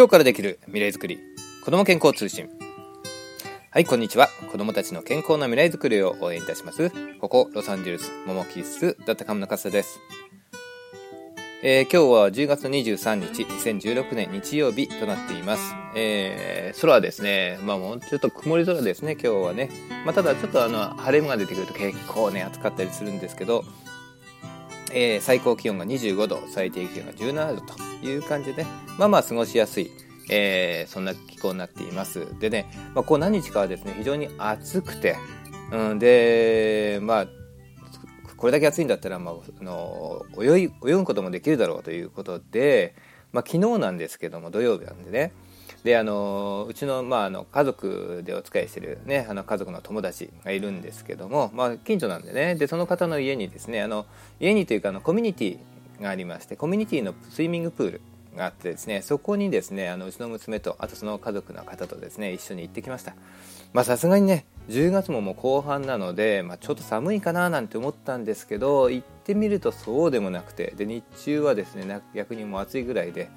今日からできる未来づくり。子ども健康通信。はいこんにちは。子どもたちの健康な未来づくりを応援いたします。ここロサンゼルスモモキッスだったかムのかすです。えー、今日は10月23日2016年日曜日となっています、えー、空はですね。まあもうちょっと曇り空ですね今日はね、まあ、ただちょっとあの晴れ間が出てくると結構ね暑かったりするんですけどえー、最高気温が25度最低気温が17度と。いう感じでまあまあ過ごしやすい、えー、そんな気候になっています。でね、まあ、こう何日かはですね非常に暑くて、うん、でまあこれだけ暑いんだったら、まあ、あの泳い泳ぐこともできるだろうということで、まあ、昨日なんですけども土曜日なんでね。であのうちの,、まあ、あの家族でお使いしてる、ね、あの家族の友達がいるんですけども、まあ、近所なんでね。でその方の家にですねあの家にというかあのコミュニティがありましてコミュニティのスイミングプールがあってですねそこにですねあのうちの娘とあとその家族の方とですね一緒に行ってきました。まさすがにね10月ももう後半なので、まあ、ちょっと寒いかななんて思ったんですけど行ってみるとそうでもなくてで日中はですね逆にもう暑いぐらいで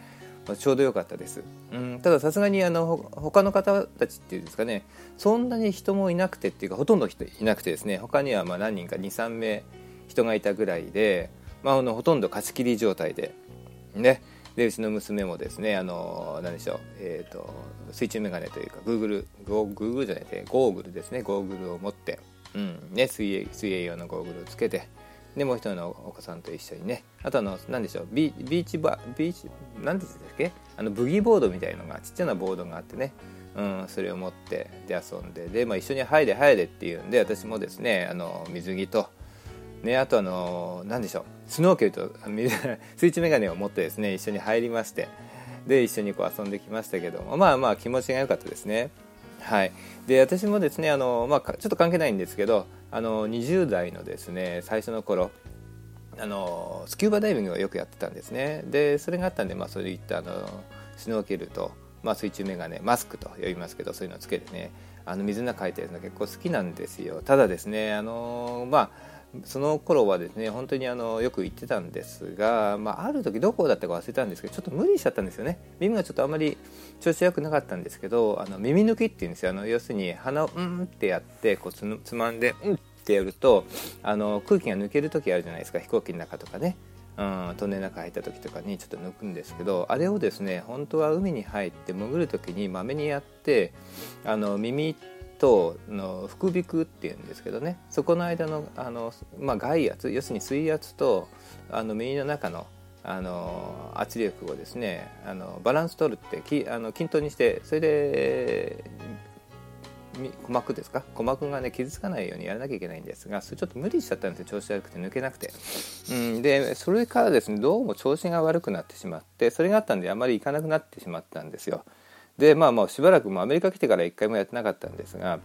まあ、ちょうど良かったです、うん、たださすがにあの他の方たちっていうんですかねそんなに人もいなくてっていうかほとんど人いなくてですね他にはま何人か23名人がいたぐらいで、まあ、あのほとんど貸し切り状態で。ね。でうちの娘もですねあの何でしょう、えーと、水中メガネというかグーグルゴーグルじゃないでゴーグルですね。ゴーグルを持って、うん。ね、水泳水泳用のゴーグルをつけて。でもう一人のお子さんと一緒にね。あとあの何でしょうビーチバビーチ何でしたっけ？あのブギーボードみたいのがちっちゃなボードがあってね。うん、それを持ってで遊んで。で、まあ、一緒に入れ入れっていうんで私もですねあの水着と、ね、あとあの何でしょう。スノーケルと水中眼鏡を持ってですね一緒に入りましてで一緒にこう遊んできましたけどもまあまあ気持ちが良かったですね。はい、で私もですねあの、まあ、ちょっと関係ないんですけどあの20代のですね最初の頃あのスキューバダイビングをよくやってたんですね。でそれがあったんで、まあ、そういったあのシュノーケルと、まあ、水中眼鏡マスクと呼びますけどそういうのをつけてねあの水の中入ったやつが結構好きなんですよ。ただですねあのまあその頃はですね本当にあのよく行ってたんですが、まあ、ある時どこだったか忘れたんですけどちょっと無理しちゃったんですよね。耳がちょっとあんまり調子良くなかったんですけどあの耳抜きっていうんですよ。あの要するに鼻をうんってやってこうつまんでうんってやるとあの空気が抜ける時あるじゃないですか。飛行機の中とかね。うん、トンネルの中入った時とかにちょっと抜くんですけどあれをですね本当は海に入って潜る時にまめにやってあの耳との副鼻腔っていうんですけどねそこの間のあの、まあ、外圧要するに水圧とあの耳の中のあの圧力をですねあのバランス取るってきあの均等にしてそれで鼓膜ですか鼓膜がね傷つかないようにやらなきゃいけないんですがそれちょっと無理しちゃったんですよ調子悪くて抜けなくて、うん、でそれからですねどうも調子が悪くなってしまってそれがあったんであまり行かなくなってしまったんですよでまあもうしばらくもアメリカ来てから一回もやってなかったんですが、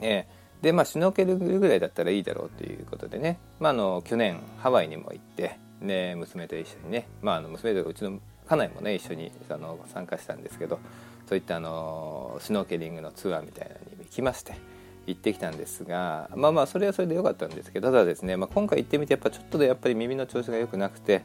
えー、でまあシュノーケルぐらいだったらいいだろうということでね、まあ、あの去年ハワイにも行ってで娘と一緒にね、まあ、あの娘とうちの家内もね一緒にあの参加したんですけどそういったあのスノーケリングのツアーみたいなのに行きまして行ってきたんですがまあまあそれはそれで良かったんですけどただですね、まあ、今回行ってみてやっぱちょっとでやっぱり耳の調子が良くなくて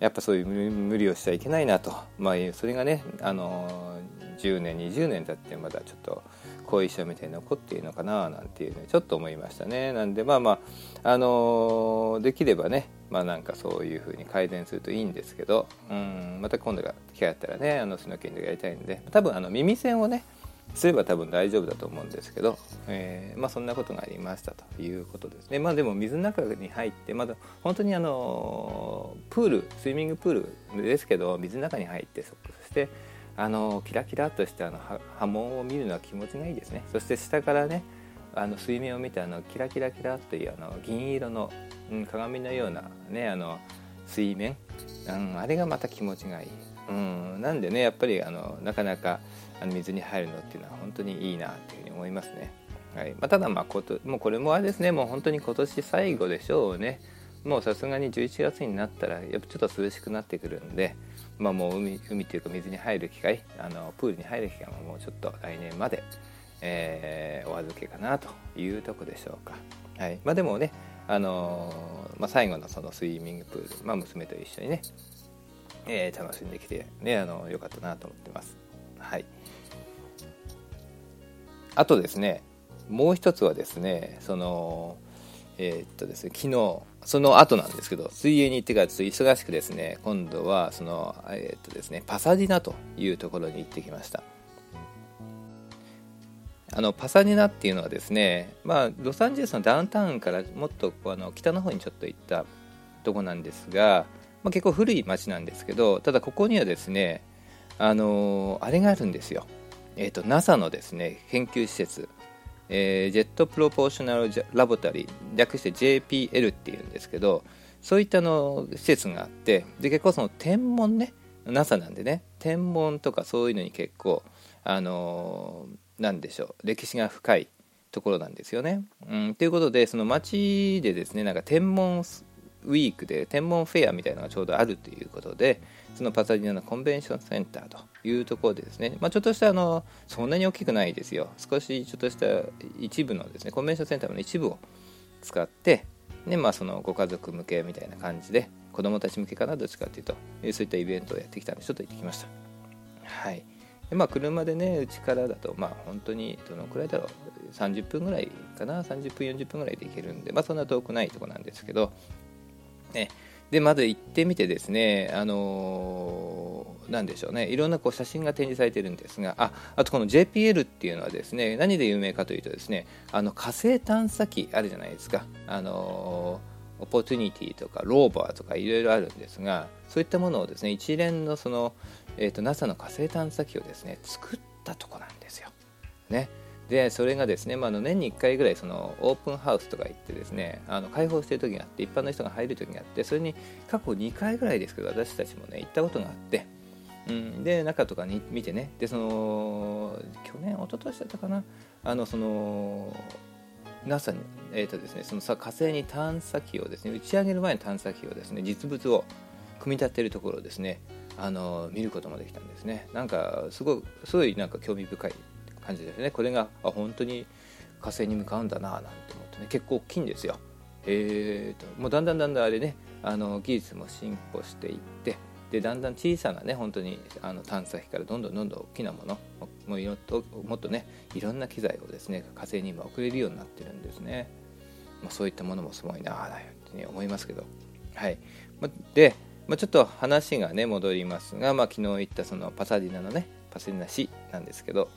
やっぱそういう無理をしちゃいけないなと、まあ、それがねあの10年20年経ってまだちょっと後遺症みたいに残っているのかななんていうねちょっと思いましたね。なんでまあまああのできればねまあなんかそういうふうに改善するといいんですけどうんまた今度が機会あったらねあのスノーケンでやりたいんで多分あの耳栓をねすれば多分大丈夫だと思うんですけど、えー、まあ、そんなことがありましたということですね。まあ、でも水の中に入ってまだ本当にあのプールスイミングプールですけど水の中に入ってそしてあのキラキラとしたあの波紋を見るのは気持ちがいいですね。そして下からねあの水面を見てあのキラキラキラというあの銀色の、うん、鏡のようなねあの水面、うん、あれがまた気持ちがいい、うん、なんでねやっぱりあのなかなかあの水に入るのっていうのは本当にいいなというふうに思いますね。はい。まあ、ただまあこともうこれもあれですね。もう本当に今年最後でしょうね。もうさすがに11月になったらやっぱちょっと涼しくなってくるんで、まあ、もう海海というか水に入る機会あのプールに入る機会ももうちょっと来年まで、えー、お預けかなというとこでしょうか。はい。まあ、でもね、あのー、まあ、最後のそのスイミングプール、まあ、娘と一緒にねえー、楽しんできてねあの良かったなと思ってます。はい。あとですねもう一つはですねそのえー、っとですね昨日その後なんですけど水泳に行ってからちょっと忙しくですね今度はそのえー、っとですねパサディナというところに行ってきました。あのパサディナっていうのはですねまあロサンゼルスのダウンタウンからもっとあの北の方にちょっと行ったとこなんですが、まあ、結構古い町なんですけどただここにはですねあのあれがあるんですよえーと、NASA のですね研究施設、えー、ジェットプロポーショナルラボタリー略して JPL っていうんですけどそういったの施設があってで結構その天文ね NASA なんでね天文とかそういうのに結構あのー、なんでしょう歴史が深いところなんですよね。うん、ということでその街でですねなんか天文ウィークで天文フェアみたいなのがちょうどあるということでそのパサディナのコンベンションセンターというところでですね、まあ、ちょっとしたあのそんなに大きくないですよ。少しちょっとした一部のですねコンベンションセンターの一部を使ってで、まあ、そのご家族向けみたいな感じで子供たち向けかなどっちかっていうとそういったイベントをやってきたんでちょっと行ってきました。はい。でまあ車でねうちからだとまあ本当にどのくらいだろう。30分ぐらいかな？30分40分ぐらいで行けるんでまあそんな遠くないとこなんですけどね。でまず行ってみてですねあのー、でしょうね。いろんなこう写真が展示されているんですがああとこの JPL っていうのはですね何で有名かというとですねあの火星探査機あるじゃないですか。あのー、オポチュニティとかローバーとかいろいろあるんですがそういったものをですね一連のその、えー、と NASA の火星探査機をですね作ったとこなんですよ。ね。でそれがですね、まあ、の年に1回ぐらいそのオープンハウスとか行ってですねあの開放してる時があって一般の人が入る時があってそれに過去2回ぐらいですけど私たちもね行ったことがあって、うん、で中とかに見てねでその去年一昨年だったかなあのその NASA に、えーとですね、そのさ火星に探査機をですね打ち上げる前の探査機をですね実物を組み立てるところをですねあの見ることもできたんですね。なんかすごいすごいなんか興味深い感じですね。これが本当に火星に向かうんだななんて思ってね。結構大きいんですよ。えーと。もうだんだんだんだんあれねあの技術も進歩していってでだんだん小さなね本当にあの探査機からどんどんどんどん大きなものもうともっとねいろんな機材をですね火星に今送れるようになってるんですね、まあ、そういったものもすごいなあと思いますけど。はい。で、まあ、ちょっと話がね戻りますが、まあ、昨日言ったそのパサディナのねパサディナ市なんですけど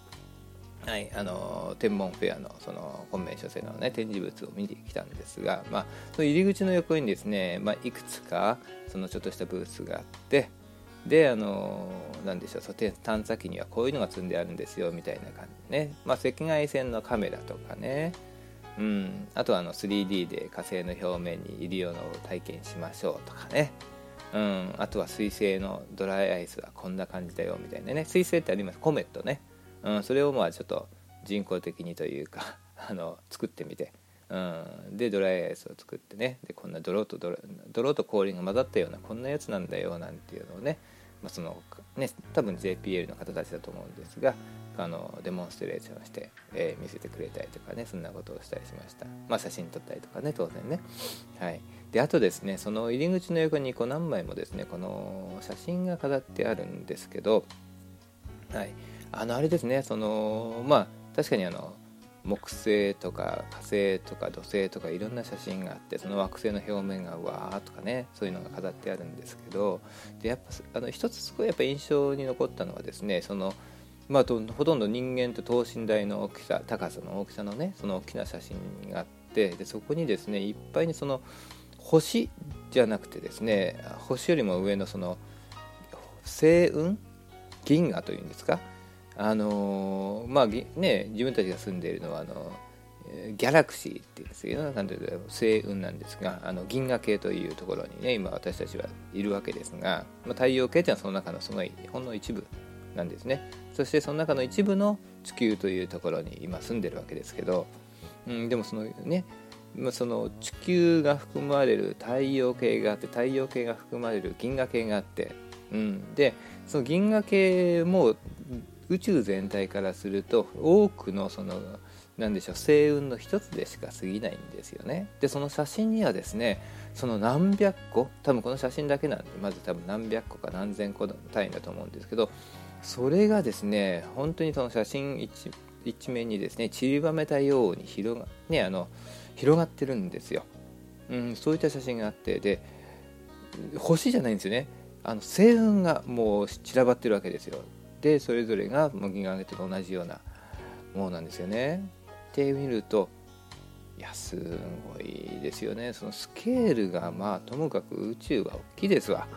はい、あの天文フェアのそのコンベンション性の、ね、展示物を見てきたんですが、まあ、その入り口の横にですね、まあ、いくつかそのちょっとしたブースがあってであのなんでしょうそ探査機にはこういうのが積んであるんですよみたいな感じね、まあ、赤外線のカメラとかね、うん、あとはあの 3D で火星の表面にいるようなのを体験しましょうとかね。うん、あとは水星のドライアイスはこんな感じだよみたいなね。水星ってあります。コメットね。うん、それをまあちょっと人工的にというか あの作ってみて、うん、でドライアイスを作ってね。でこんな泥と泥泥と氷が混ざったようなこんなやつなんだよなんていうのをね,、まあ、そのね多分 JPL の方たちだと思うんですがあのデモンストレーションして、えー、見せてくれたりとかねそんなことをしたりしました、まあ、写真撮ったりとかね当然ね。はい。であとですねその入り口の横にこう何枚もですねこの写真が飾ってあるんですけどはい。あのあれですねそのまあ確かにあの木星とか火星とか土星とかいろんな写真があってその惑星の表面がわーとかねそういうのが飾ってあるんですけどでやっぱあの一つすごいやっぱ印象に残ったのはですねそのまあ、ほとんど人間と等身大の大きさ高さの大きさのねその大きな写真があってでそこにですねいっぱいにその星じゃなくてですね星よりも上のその星雲？銀河というんですか？あのまあね自分たちが住んでいるのはあのギャラクシーっていうんですけど、なんていう星雲なんですが、あの銀河系というところにね、今私たちはいるわけですが、まあ、太陽系というのはその中のすごいほんの一部なんですね。そしてその中の一部の地球というところに今住んでるわけですけど、うん、でもそのね、その地球が含まれる太陽系があって太陽系が含まれる銀河系があって、うん、でその銀河系も宇宙全体からすると多くのそのなんでしょう星雲の一つでしか過ぎないんですよね。でその写真にはですねその何百個多分この写真だけなんでまず多分何百個か何千個の単位だと思うんですけどそれがですね本当にその写真一一面にですね散りばめたように広が,、ね、あの広がってるんですよ、うん、そういった写真があってで星じゃないんですよね。あの星雲がもう散らばってるわけですよ。でそれぞれがも銀河系と同じようなものなんですよね。ってみるといやすごいですよね。そのスケールがまあともかく宇宙は大きいですわ。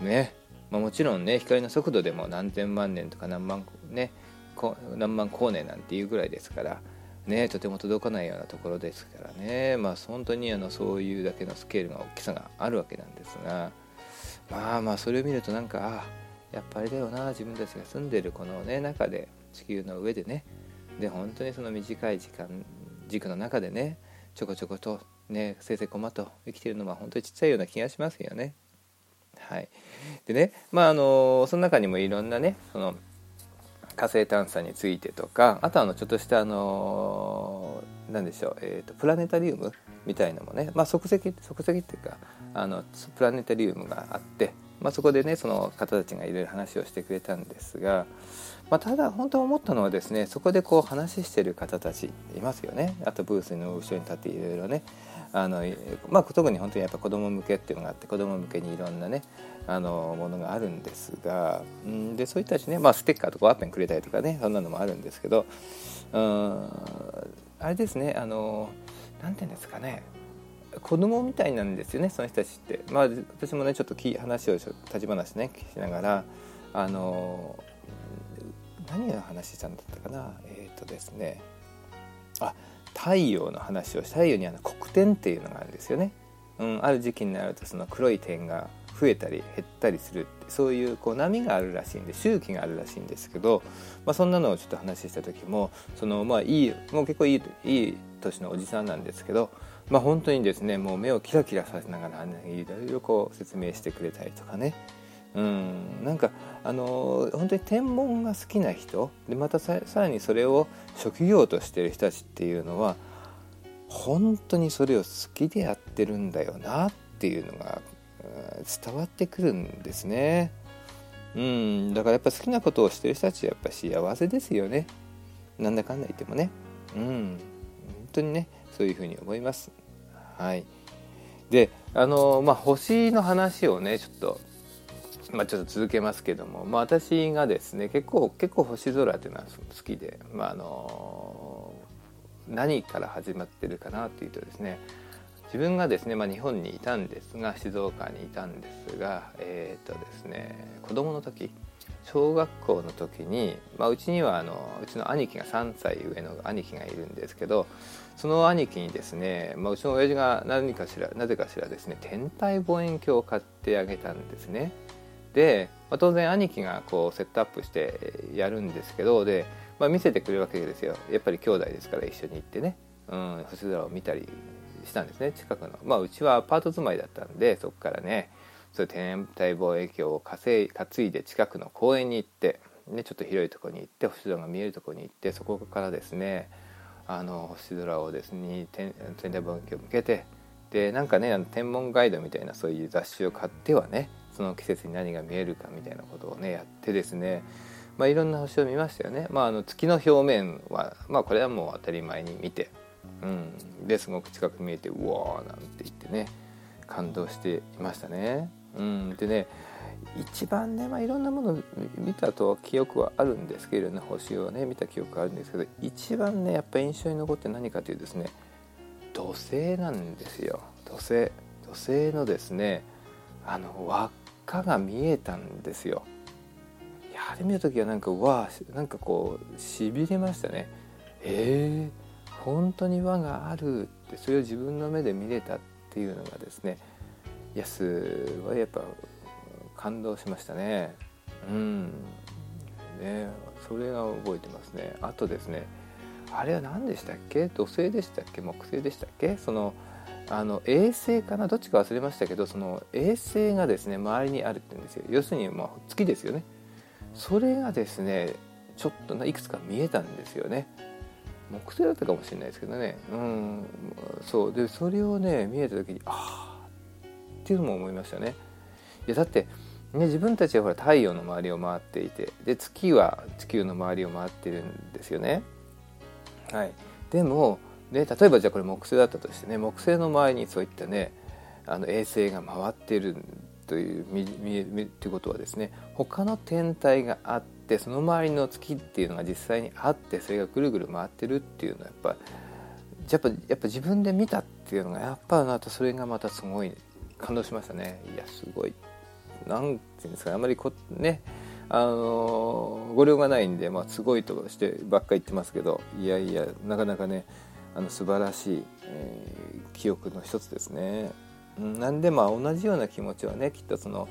ね、まあ、もちろんね光の速度でも何千万年とか何万ね何万光年なんていうぐらいですからねとても届かないようなところですからね。まあ本当にあのそういうだけのスケールが大きさがあるわけなんですがまあまあそれを見るとなんかあやっぱりだよな自分たちが住んでるこのね中で地球の上でねで本当にその短い時間軸の中でねちょこちょことねせいぜい駒と生きてるのは本当にちっちゃいような気がしますよね。はい、でねまああのその中にもいろんなねその火星探査についてとかあとあのちょっとしたあの何でしょう、えーと、プラネタリウムみたいのもね、まあ、即席即席っていうかあのプラネタリウムがあって、まあ、そこでねその方たちがいろいろ話をしてくれたんですが、まあ、ただ本当思ったのはですねそこでこう話してる方たちいますよね。あとブースの後ろに立っていろいろね。あの、まあ、特に本当にやっぱ子供向けっていうのがあって子供向けにいろんなねあのものがあるんですが、ん、でそういったしね、まあ、ステッカーとかワッペンくれたりとかねそんなのもあるんですけど、うん、あれですねあのなんていうんですかね。子供みたいなんですよねその人たちって。まあ、私もねちょっと話を立ち話ねしながらあの何の話したんだったかなえっ、ー、とですねあ太陽の話を太陽にあの黒点っていうのがあるんですよね。うん、ある時期になるとその黒い点が増えたり減ったりするそういうこう波があるらしいんで周期があるらしいんですけど、まあ、そんなのをちょっと話した時もそのまあいいもう結構いいいい年のおじさんなんですけど、まあ、本当にですねもう目をキラキラさせながら、いろいろこう説明してくれたりとかねうんなんかあの本当に天文が好きな人でまたさらにそれを職業としてる人たちっていうのは本当にそれを好きでやってるんだよなっていうのが伝わってくるんですね。うん、だからやっぱ好きなことをしてる人たちはやっぱ幸せですよね。なんだかんだ言ってもね。うん、本当にね、そういうふうに思います。はい。で、あの、まあ、星の話をね、ちょっと、まあ、ちょっと続けますけども、まあ、私がですね、結構、結構星空っていうのは好きで、まあ、あの、何から始まってるかなっていうとですね、自分がですね、まあ、日本にいたんですが静岡にいたんですがえっ、ー、とですね子供の時小学校の時に、まあ、うちにはあのうちの兄貴が3歳上の兄貴がいるんですけどその兄貴にですね、まあ、うちの親父が何かしらなぜかしらですね天体望遠鏡を買ってあげたんですね。で、まあ、当然兄貴がこうセットアップしてやるんですけどで、まあ、見せてくれるわけですよ。やっぱり兄弟ですから一緒に行ってね、うん、星空を見たりしたんですね近くの。まあうちはアパート住まいだったんでそこからねそういう天体望遠鏡を担いで近くの公園に行って、ね、ちょっと広いとこに行って星空が見えるとこに行ってそこからですねあの星空をですね天体望遠鏡を向けてでなんかねあの天文ガイドみたいなそういう雑誌を買ってはねその季節に何が見えるかみたいなことをねやってですねまあ、いろんな星を見ましたよね。まあ、あの月の表面は、まあ、これはもう当たり前に見てうん、ですごく近く見えてうわーなんて言ってね感動していましたね。うん、でね一番ね、まあ、いろんなもの見たと記憶はあるんですけれどね星をね見た記憶があるんですけど一番ねやっぱ印象に残って何かというですね土星なんですよ土星土星のですねあの輪っかが見えたんですよ。いやあれ見る時はなんかわあなんかこうしびれましたね。えー本当に輪があるってそれを自分の目で見れたっていうのがですねいやすごいやっぱ感動しましたね。うん。ねそれが覚えてますね。あとですねあれは何でしたっけ？土星でしたっけ？木星でしたっけ？そのあの衛星かな？どっちか忘れましたけどその衛星がですね周りにあるって言うんですよ。要するにまあ月ですよね。それがですねちょっといくつか見えたんですよね。木星だったかもしれないですけどね。うん。そう。でそれをね見えた時にああっていうのも思いましたね。いやだってね、自分たちはほら太陽の周りを回っていてで月は地球の周りを回ってるんですよね。はい、でも、ね、例えばじゃあこれ木星だったとしてね木星の周りにそういったねあの衛星が回ってるというみみみっていうことはですね他の天体があってその周りの月っていうのが実際にあってそれがぐるぐる回ってるっていうのはやっぱやっぱやっぱ自分で見たっていうのがやっぱまたそれがまたすごい感動しましたね。いやすごいなんていうんですかあまりこねあの語量がないんで、まあ、すごいとしてばっかり言ってますけどいやいやなかなかねあの素晴らしい、えー、記憶の一つですね。なんでまあ同じような気持ちはねきっとその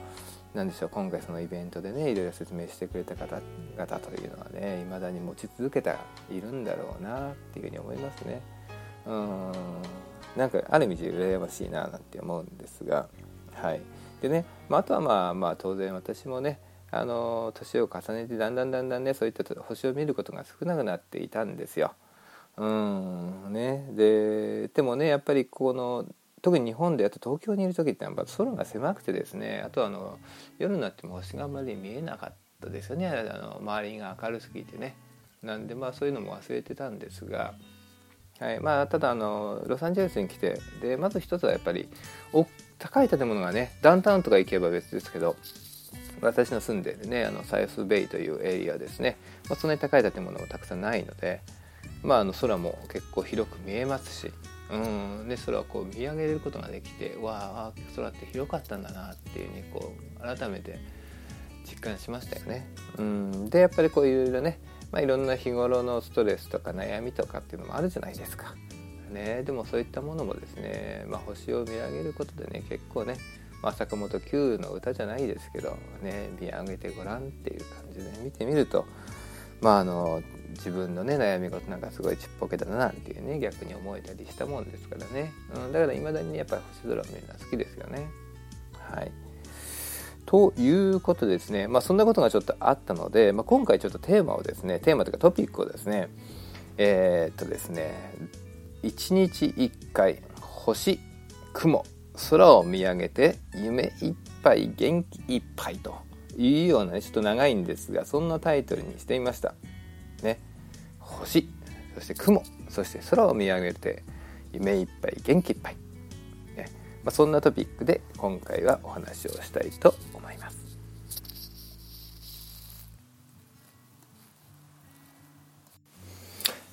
何でしょう今回そのイベントでねいろいろ説明してくれた方々というのはねいまだに持ち続けているんだろうなっていうふうに思いますね。うんなんかある意味で羨ましいななんて思うんですがはいでね、まあ、あとはまあまあ当然私もねあの年を重ねてだんだんだんだんねそういった星を見ることが少なくなっていたんですよ。うんね、ででもねやっぱりこの特に日本であと東京にいる時ってやっぱ空が狭くてですねあとあの夜になっても星があんまり見えなかったですよね。あの周りが明るすぎてね。なんでまあそういうのも忘れてたんですが、はいまあ、ただあのロサンゼルスに来てでまず一つはやっぱりお高い建物がねダウンタウンとか行けば別ですけど私の住んでるねあのサイスベイというエリアですね、まあ、そんなに高い建物もたくさんないので、まあ、あの空も結構広く見えますしうんで空をこう見上げることができてわあ空って広かったんだなっていうふうにこう改めて実感しましたよね。うんでやっぱりこういろいろね、まあ、いろんな日頃のストレスとか悩みとかっていうのもあるじゃないですか。ね、でもそういったものもですね、まあ、星を見上げることでね結構ね、まあ、坂本九の歌じゃないですけど、ね、見上げてごらんっていう感じで見てみるとまああの自分のね悩み事なんかすごいちっぽけだなっていうね逆に思えたりしたもんですからね、うん、だからいまだにねやっぱり星空を見るのは好きですよね。はい。ということですね、まあ、そんなことがちょっとあったので、まあ、今回ちょっとテーマをですねテーマというかトピックをですねえー、っとですね1日1回星雲空を見上げて夢いっぱい元気いっぱいというようなねちょっと長いんですがそんなタイトルにしてみました。ね、星そして雲そして空を見上げて夢いっぱい元気いっぱい、ね。まあ、そんなトピックで今回はお話をしたいと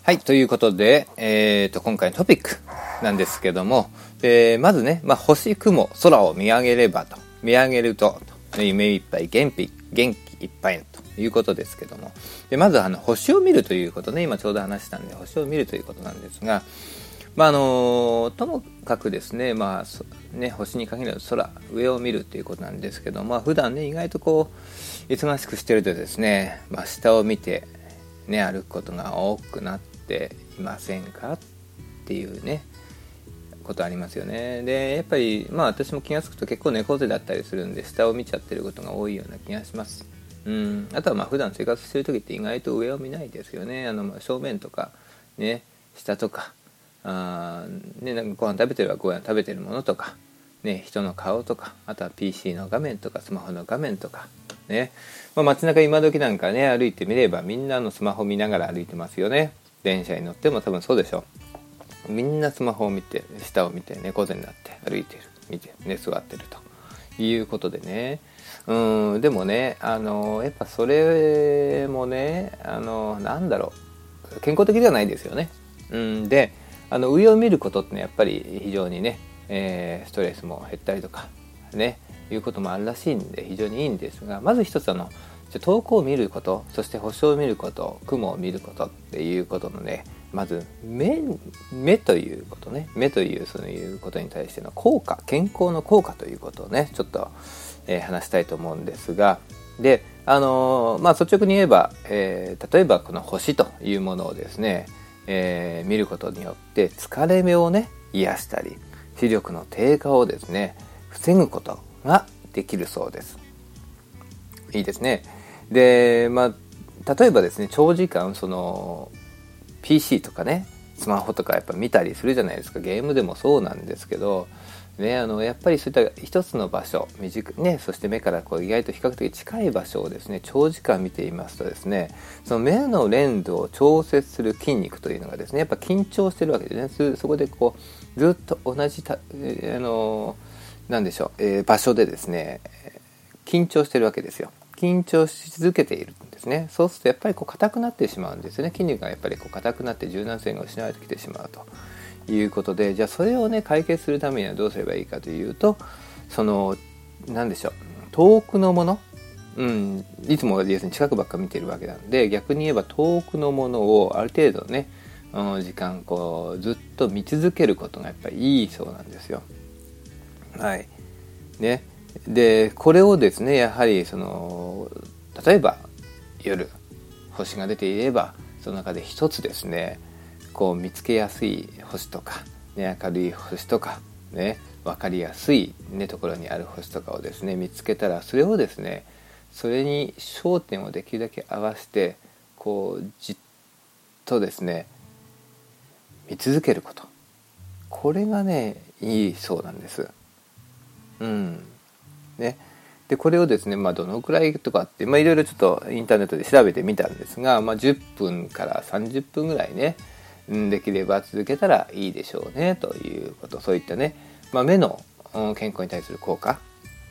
はい。ということで、えっ、ー、と、今回のトピックなんですけども、えー、まずね、まあ、星、雲、空を見上げればと、見上げると、夢いっぱい元気、元気いっぱいということですけども、でまずあの、星を見るということね、今ちょうど話したんで、星を見るということなんですが、まあ、あのともかくですね,、まあ、ね星に限らず空上を見るということなんですけど、まあ普段ね意外とこう忙しくしてるとですね、まあ、下を見て、ね、歩くことが多くなってっていませんか？っていうねことありますよね。でやっぱりまあ私も気が付くと結構猫背だったりするんで下を見ちゃってることが多いような気がします。うん。あとはまあ普段生活してる時って意外と上を見ないですよね。あの正面とかね下とかあねなんかご飯食べてるはご飯食べてるものとかね人の顔とかあとは PC の画面とかスマホの画面とかね、まあ、街中今時なんかね歩いてみればみんなのスマホ見ながら歩いてますよね。電車に乗っても多分そうでしょ。うみんなスマホを見て下を見て猫背になって歩いてる。見て寝座ってるということでね。うんでもねあのやっぱそれもねあのなんだろう。健康的ではないですよね。うんであの上を見ることってねやっぱり非常にね、えー、ストレスも減ったりとかねいうこともあるらしいんで非常にいいんですがまず一つあの遠くを見ることそして星を見ること雲を見ることっていうことのねまず目目ということね目というそういうことに対しての効果健康の効果ということをねちょっと、えー、話したいと思うんですがであのー、まあ率直に言えば、えー、例えばこの星というものをですね、えー、見ることによって疲れ目をね癒したり視力の低下をですね防ぐことができるそうです。いいですね。で、まあ、例えばですね長時間その PC とかねスマホとかやっぱ見たりするじゃないですか。ゲームでもそうなんですけどね、あのやっぱりそういった一つの場所短、ね、そして目からこう意外と比較的近い場所をですね長時間見ていますとですねその目のレンズを調節する筋肉というのがですねやっぱ緊張してるわけですね。そこでこうずっと同じた、え、あのなんでしょう、えー、場所でですね緊張してるわけですよ。緊張し続けているんですねそうするとやっぱりこう硬くなってしまうんですよね筋肉がやっぱりこう硬くなって柔軟性が失われてきてしまうと。いうことでじゃあそれをね解決するためにはどうすればいいかというとその何でしょう遠くのものうん、いつも要するに近くばっか見てるわけなんで逆に言えば遠くのものをある程度ね、うん、時間こうずっと見続けることがやっぱりいいそうなんですよ。はい。ね。でこれをですねやはりその例えば夜星が出ていればその中で一つですねこう見つけやすい星とか、ね、明るい星とか、ね、分かりやすい、ね、ところにある星とかをですね見つけたらそれをですねそれに焦点をできるだけ合わせてこうじっとですね見続けることこれがねいいそうなんです。うんね、でこれをですね、まあ、どのくらいとかって、いろいろちょっとインターネットで調べてみたんですが、まあ、10分から30分ぐらいねできれば続けたらいいでしょうねということ。そういったね、まあ、目の健康に対する効果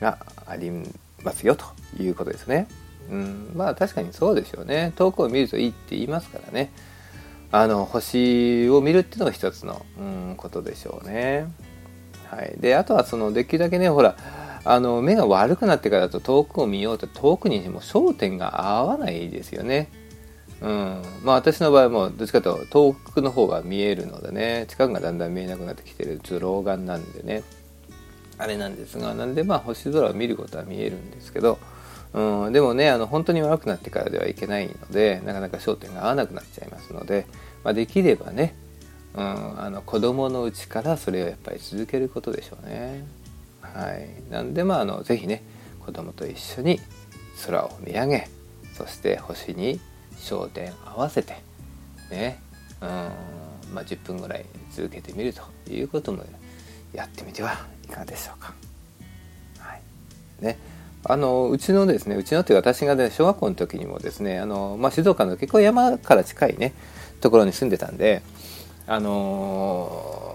がありますよということですね。うん、まあ確かにそうでしょうね。遠くを見るといいって言いますからね。あの星を見るっていうのが一つの、うん、ことでしょうね。はい、であとはそのできるだけねほらあの目が悪くなってからだと遠くを見ようと遠くにも焦点が合わないですよね。うん、まあ私の場合もどっちかというと遠くの方が見えるのでね。近くがだんだん見えなくなってきてるちょっと老眼なんでね。あれなんですがなんでまあ星空を見ることは見えるんですけど、うん、でもねあの本当に悪くなってからではいけないのでなかなか焦点が合わなくなっちゃいますので、まあ、できればね、うん、あの子供のうちからそれをやっぱり続けることでしょうね。はい、なんでまああのぜひね子供と一緒に空を見上げそして星に焦点合わせてねうんまあ10分ぐらい続けてみるということもやってみてはいかがでしょうか。はい。ね。あのうちのですねうちのっていう私が、ね、小学校の時にもですねあの、まあ、静岡の結構山から近いねところに住んでたんであの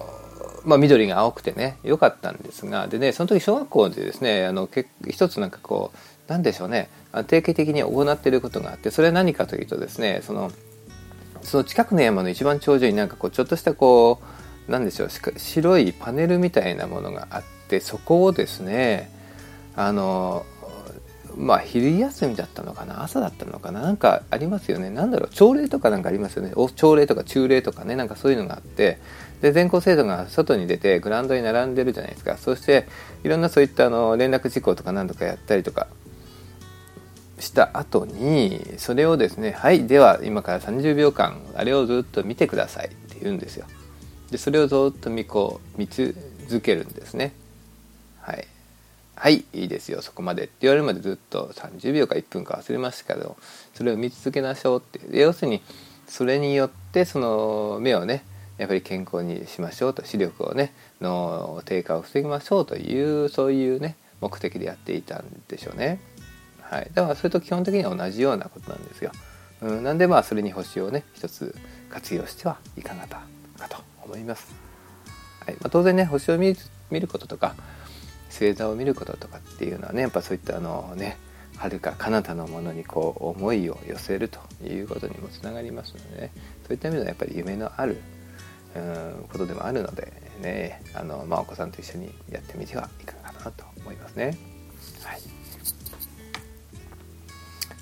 まあ、緑が青くてね良かったんですがでねその時小学校でですねあの一つなんかこう何でしょうね定期的に行っていることがあってそれは何かというとですねそのその近くの山の一番頂上になんかこうちょっとしたこうなんでしょう白いパネルみたいなものがあってそこをですねあのまあ昼休みだったのかな朝だったのかななんかありますよね。なんだろう朝礼とかなんかありますよね。朝礼とか中礼とかねなんかそういうのがあってで全校生徒が外に出てグラウンドに並んでるじゃないですか。そしていろんなそういったあの連絡事項とか何とかやったりとかした後にそれをですねはいでは今から30秒間あれをずっと見てくださいって言うんですよ。でそれをずっと見こう見続けるんですね。はい。はいいいですよそこまでって言われるまでずっと30秒か1分か忘れましたけどそれを見続けましょうって。要するにそれによってその目をねやっぱり健康にしましょうと視力をねの低下を防ぎましょうというそういうね目的でやっていたんでしょうね。はい、だからそれと基本的には同じようなことなんですよ。うん、なんでまあそれに星をね一つ活用してはいかがだかと思います。はいまあ、当然ね星を見る見ることとか星座を見ることとかっていうのはねやっぱそういったあのね遥か彼方のものにこう思いを寄せるということにもつながりますのでねそういった意味ではやっぱり夢のあるうんことでもあるのでねあの、まあ、お子さんと一緒にやってみてはいかがかなと思いますね。はい。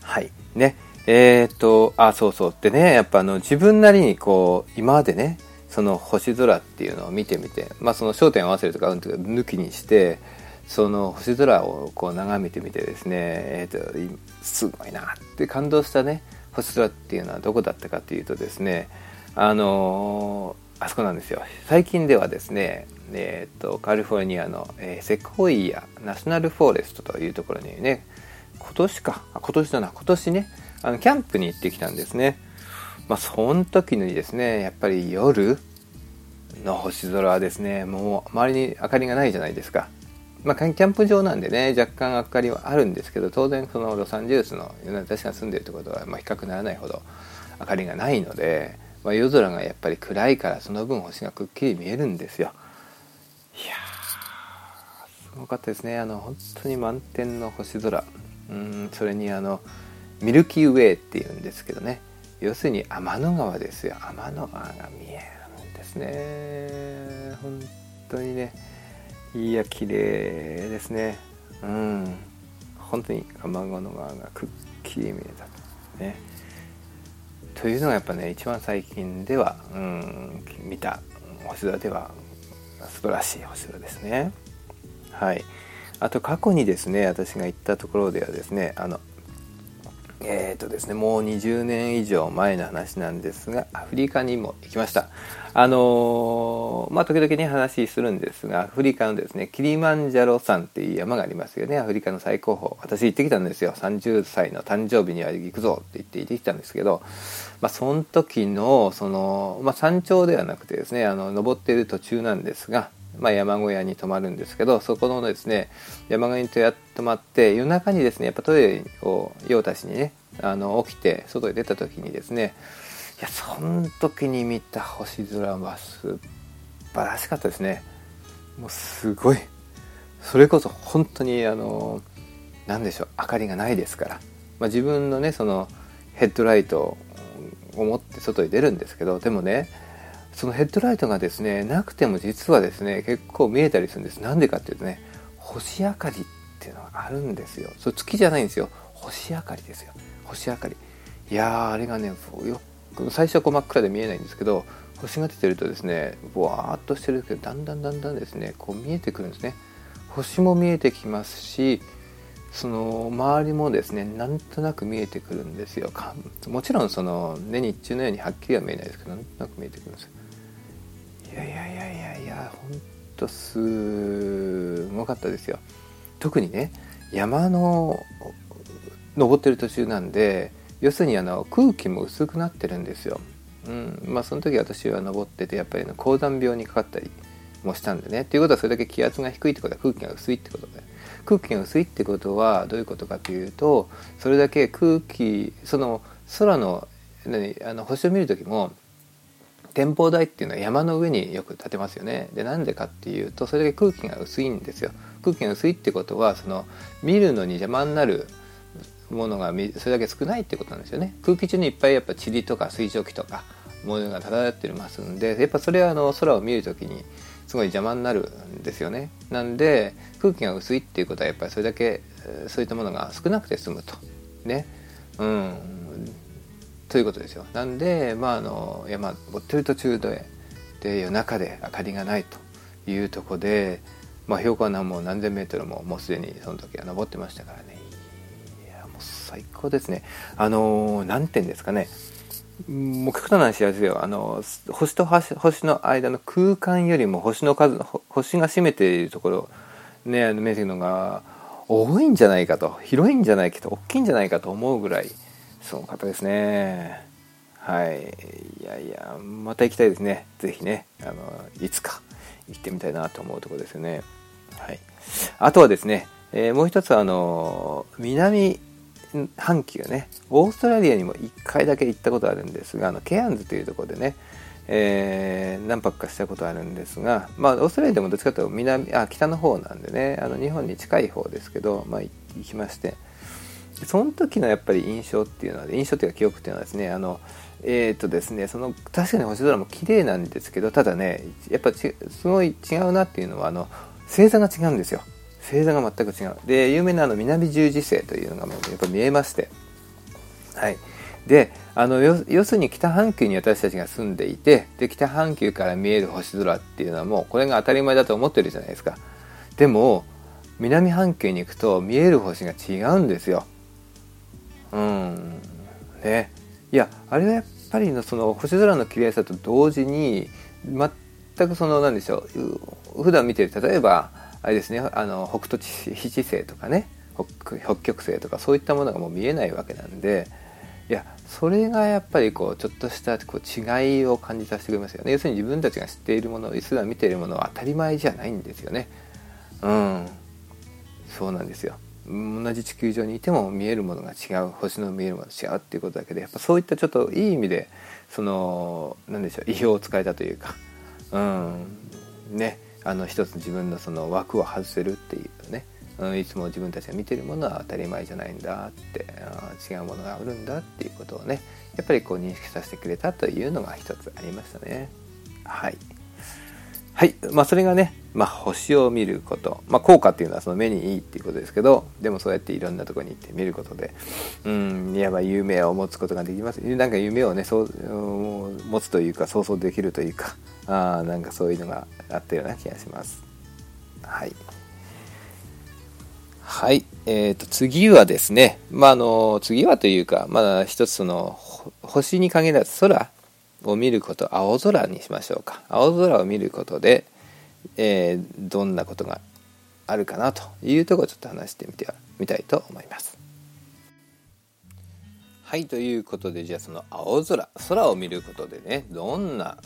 はい。ねえー、っとあそうそう。ってねやっぱあの自分なりにこう今までねその星空っていうのを見てみてまあその焦点を合わせるとかうん抜きにしてその星空をこう眺めてみてですね、えー、とすごいなって感動したね星空っていうのはどこだったかというとですねあのー、あそこなんですよ。最近ではですねえーと、カリフォルニアの、えー、セコイアナショナルフォレストというところにね今年か。今年だな。今年ねあのキャンプに行ってきたんですね。まあその時にですねやっぱり夜の星空はですねもう周りに明かりがないじゃないですか。まあ、キャンプ場なんでね若干明かりはあるんですけど当然そのロサンゼルスの私が住んでるってことは、まあ、比較ならないほど明かりがないので、まあ、夜空がやっぱり暗いからその分星がくっきり見えるんですよ。いやすごかったですね。あの本当に満天の星空。うんそれにあのミルキーウェイっていうんですけどね。要するに天の川ですよ。天の川が見えるんですね。本当にね。いや綺麗ですね。うん。本当に天の川がくっきり見えた。ね。というのがやっぱね一番最近では、うん、見た星空では素晴らしい星空ですね。はい。あと過去にですね私が行ったところではですねあのえーとですね、もう20年以上前の話なんですがアフリカにも行きました。あのー、まあ時々ね話するんですがアフリカのですねキリマンジャロ山っていう山がありますよね。アフリカの最高峰。私行ってきたんですよ。30歳の誕生日には行くぞって言って行ってきたんですけど、まあ、その時のその、まあ、山頂ではなくてですねあの登っている途中なんですがまあ、山小屋に泊まるんですけどそこのですね山小屋に泊まって夜中にですねやっぱトイレを用たしにねあの起きて外に出た時にですねいやその時に見た星空は素晴らしかったですね。もうすごい。それこそ本当にあの何でしょう明かりがないですから、まあ、自分のねそのヘッドライトを持って外に出るんですけどでもねそのヘッドライトがですねなくても実はですね結構見えたりするんです。なんでかっていうとね星明かりっていうのがあるんですよ。それ月じゃないんですよ。星明かりですよ。星明かり。いやーあれがねよく最初はこう真っ暗で見えないんですけど星が出てるとですねぼわーっとしてるけどだんだんだんだんですねこう見えてくるんですね。星も見えてきますしその周りもですねなんとなく見えてくるんですよ。もちろんその、ね、日中のようにはっきりは見えないですけどなんとなく見えてくるんですよ。やいやいやいやいやほんとすごかったですよ。特にね山の登ってる途中なんで要するにあの空気も薄くなってるんですよ、うんまあ、その時私は登っててやっぱり高山病にかかったりもしたんでね。ということはそれだけ気圧が低いってことは空気が薄いってことで。空気が薄いってことはどういうことかというとそれだけ空気その空のあの星を見る時も展望台っていうのは山の上によく建てますよね。でなんでかっていうとそれだけ空気が薄いんですよ。空気が薄いってことはその見るのに邪魔になるものがそれだけ少ないってことなんですよね。空気中にいっぱいやっぱ塵とか水蒸気とかものが漂ってますんでやっぱそれはあの空を見る時にすごい邪魔になるんですよね。なんで空気が薄いっていうことはやっぱりそれだけそういったものが少なくて済むと。ね。うん。ということですよ。なんで、まあ、あの山登ってる途中でで夜中で明かりがないというとこで、まあ、標高は何も何千メートルももうすでにその時は登ってましたからね。いやもう最高ですね。あの何点ですかね。もう極端な話ですよ。あの星と星の間の空間よりも星の数星が占めているところねあの面積のが多いんじゃないかと広いんじゃないかと大きいんじゃないかと思うぐらいすごかったですねはいいやいやまた行きたいですね是非ねあのいつか行ってみたいなと思うとこですよねはいあとはですね、えー、もう一つあの南半球ねオーストラリアにも1回だけ行ったことあるんですがあのケアンズというところでねえー、何泊かしたことあるんですが、まあ、オーストラリアでもどっちかというと南あ北の方なんでねあの日本に近い方ですけど、まあ、行きましてその時のやっぱり印象っていうのは印象っていうか記憶っていうのはですねあのえっ、ー、とですねその確かに星空も綺麗なんですけどただねやっぱすごい違うなっていうのはあの星座が違うんですよ。星座が全く違う。で有名なあの南十字星というのがもうやっぱ見えまして。はい。であの要するに北半球に私たちが住んでいてで北半球から見える星空っていうのはもうこれが当たり前だと思ってるじゃないですか。でも南半球に行くと見える星が違うんですよ。うん。ね。いやあれはやっぱりのその星空の綺麗さと同時に全くその何でしょう普段見てる例えばあれですねあの北斗七星とかね北極星とかそういったものがもう見えないわけなんでいやそれがやっぱりこうちょっとしたこう違いを感じさせてくれますよね。要するに自分たちが知っているものすら見ているものは当たり前じゃないんですよね。うん。そうなんですよ。同じ地球上にいても見えるものが違う星の見えるものが違うっていうことだけでやっぱそういったちょっといい意味でその何でしょう意表をつかれたというか。うん。ね。あの一つ自分のその枠を外せるっていうね。いつも自分たちが見てるものは当たり前じゃないんだって。違うものがあるんだっていうことをねやっぱりこう認識させてくれたというのが一つありましたね。はい。はい。まあ、それがね、まあ、星を見ること、まあ、効果っていうのはその目にいいっていうことですけどでもそうやっていろんなところに行って見ることでうんいわば夢を持つことができます。なんか夢をねそう持つというか想像できるというかああなんかそういうのがあったような気がします。はい。はい。えっ、ー、と、次はですね、まあ、あの、次はというか、まだ一つその、星に限らず空。を見ること、青空にしましょうか。青空を見ることで、えー、どんなことがあるかなというところをちょっと話してみてみたいと思います。はい、ということで、じゃあその青空、空を見ることでね、どんな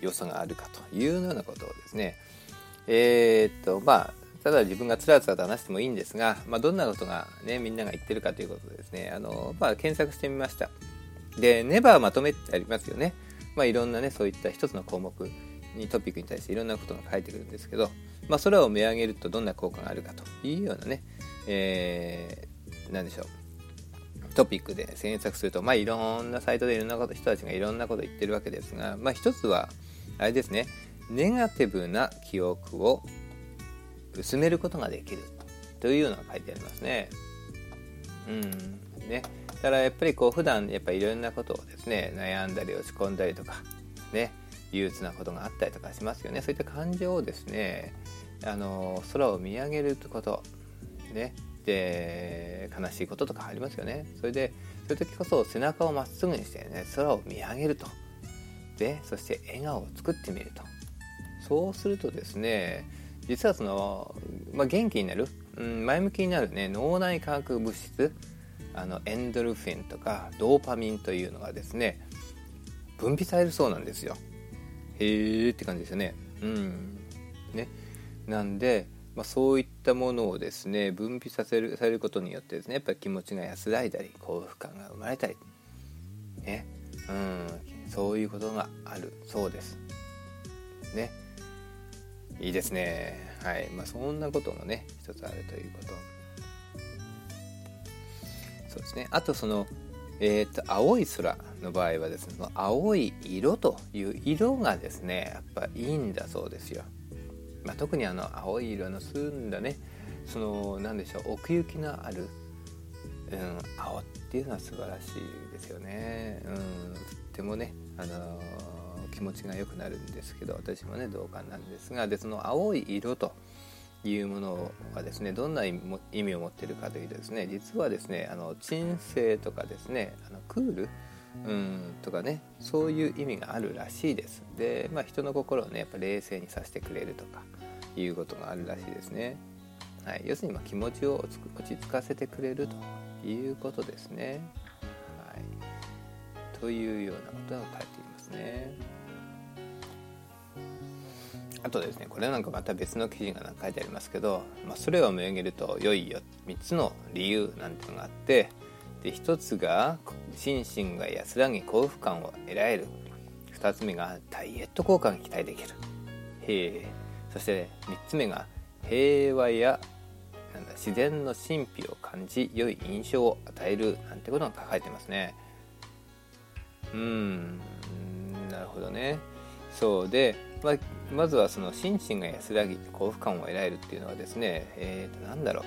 良さがあるかというようなことをですね、えー、っと、まあ、ただ自分がつらつらと話してもいいんですが、まあ、どんなことがねみんなが言ってるかということでですねあの、まあ、検索してみましたでネバーまとめってありますよね、まあ、いろんなねそういった一つの項目にトピックに対していろんなことが書いてくるんですけど、まあ、空を見上げるとどんな効果があるかというようなね、えー、何でしょう。トピックで検索すると、まあ、いろんなサイトでいろんなこと人たちがいろんなこと言ってるわけですが、まあ、一つはあれですね。ネガティブな記憶を薄めることができるというのが書いてありますね。うん。ね、からやっぱりこう普段やっぱいろんなことをですね悩んだり落ち込んだりとかね憂鬱なことがあったりとかしますよね。そういった感情をですねあの空を見上げることねで悲しいこととかありますよね。それでそういう時こそ背中をまっすぐにしてね空を見上げると。でそして笑顔を作ってみると。そうするとですね実はその、まあ、元気になる、うん、前向きになるね脳内化学物質あのエンドルフィンとかドーパミンというのがですね分泌されるそうなんですよ。へえって感じですよね。うん。ね。なんで、まあ、そういったものをですね分泌させるされることによってですねやっぱり気持ちが安らいだり幸福感が生まれたりねうんそういうことがあるそうです。ね。いいですねはいまあそんなこともね一つあるということそうですね。あとそのえーと、青い空の場合はですねその青い色という色がですねやっぱいいんだそうですよ、まあ、特にあの青い色の澄んだねその何でしょう奥行きのある、うん、青っていうのは素晴らしいですよね、うん、とってもねあのー気持ちが良くなるんですけど私もね同感なんですがでその青い色というものはですねどんな意味を持っているかというとですね実はですねあの鎮静とかですねあのクールうんとかねそういう意味があるらしいです。で、まあ、人の心をねやっぱ冷静にさせてくれるとかいうことがあるらしいですね、はい、要するにま気持ちを落ち着かせてくれるということですね、はい、というようなことが書いていますね。あとですねこれなんかまた別の記事が書いてありますけど、まあ、それを見上げると良いよ3つの理由なんていうのがあってで1つが心身が安らぎ幸福感を得られる。2つ目がダイエット効果が期待できる。へえ。そして3つ目が平和やなんだ自然の神秘を感じ良い印象を与えるなんてことが書かれてますね。うん。なるほどね。そう。でまあ、まずはその心身が安らぎ幸福感を得られるっていうのはですねえー、となんだろう。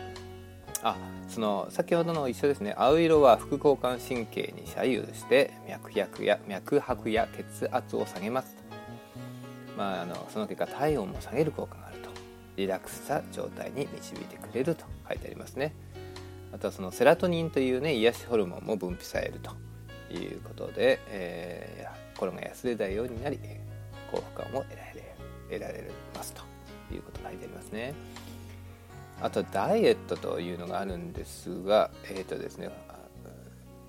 あその先ほどの一緒ですね。青色は副交感神経に左右して脈拍や脈拍や血圧を下げますまあ、あのその結果体温も下げる効果があると。リラックスした状態に導いてくれると書いてありますね。あとはそのセラトニンというね癒しホルモンも分泌されると。いうことで、えー、心が安れたようになり幸福感を得られる。得られますということが書いてありますね。あとダイエットというのがあるんですがえっ、ー、とですね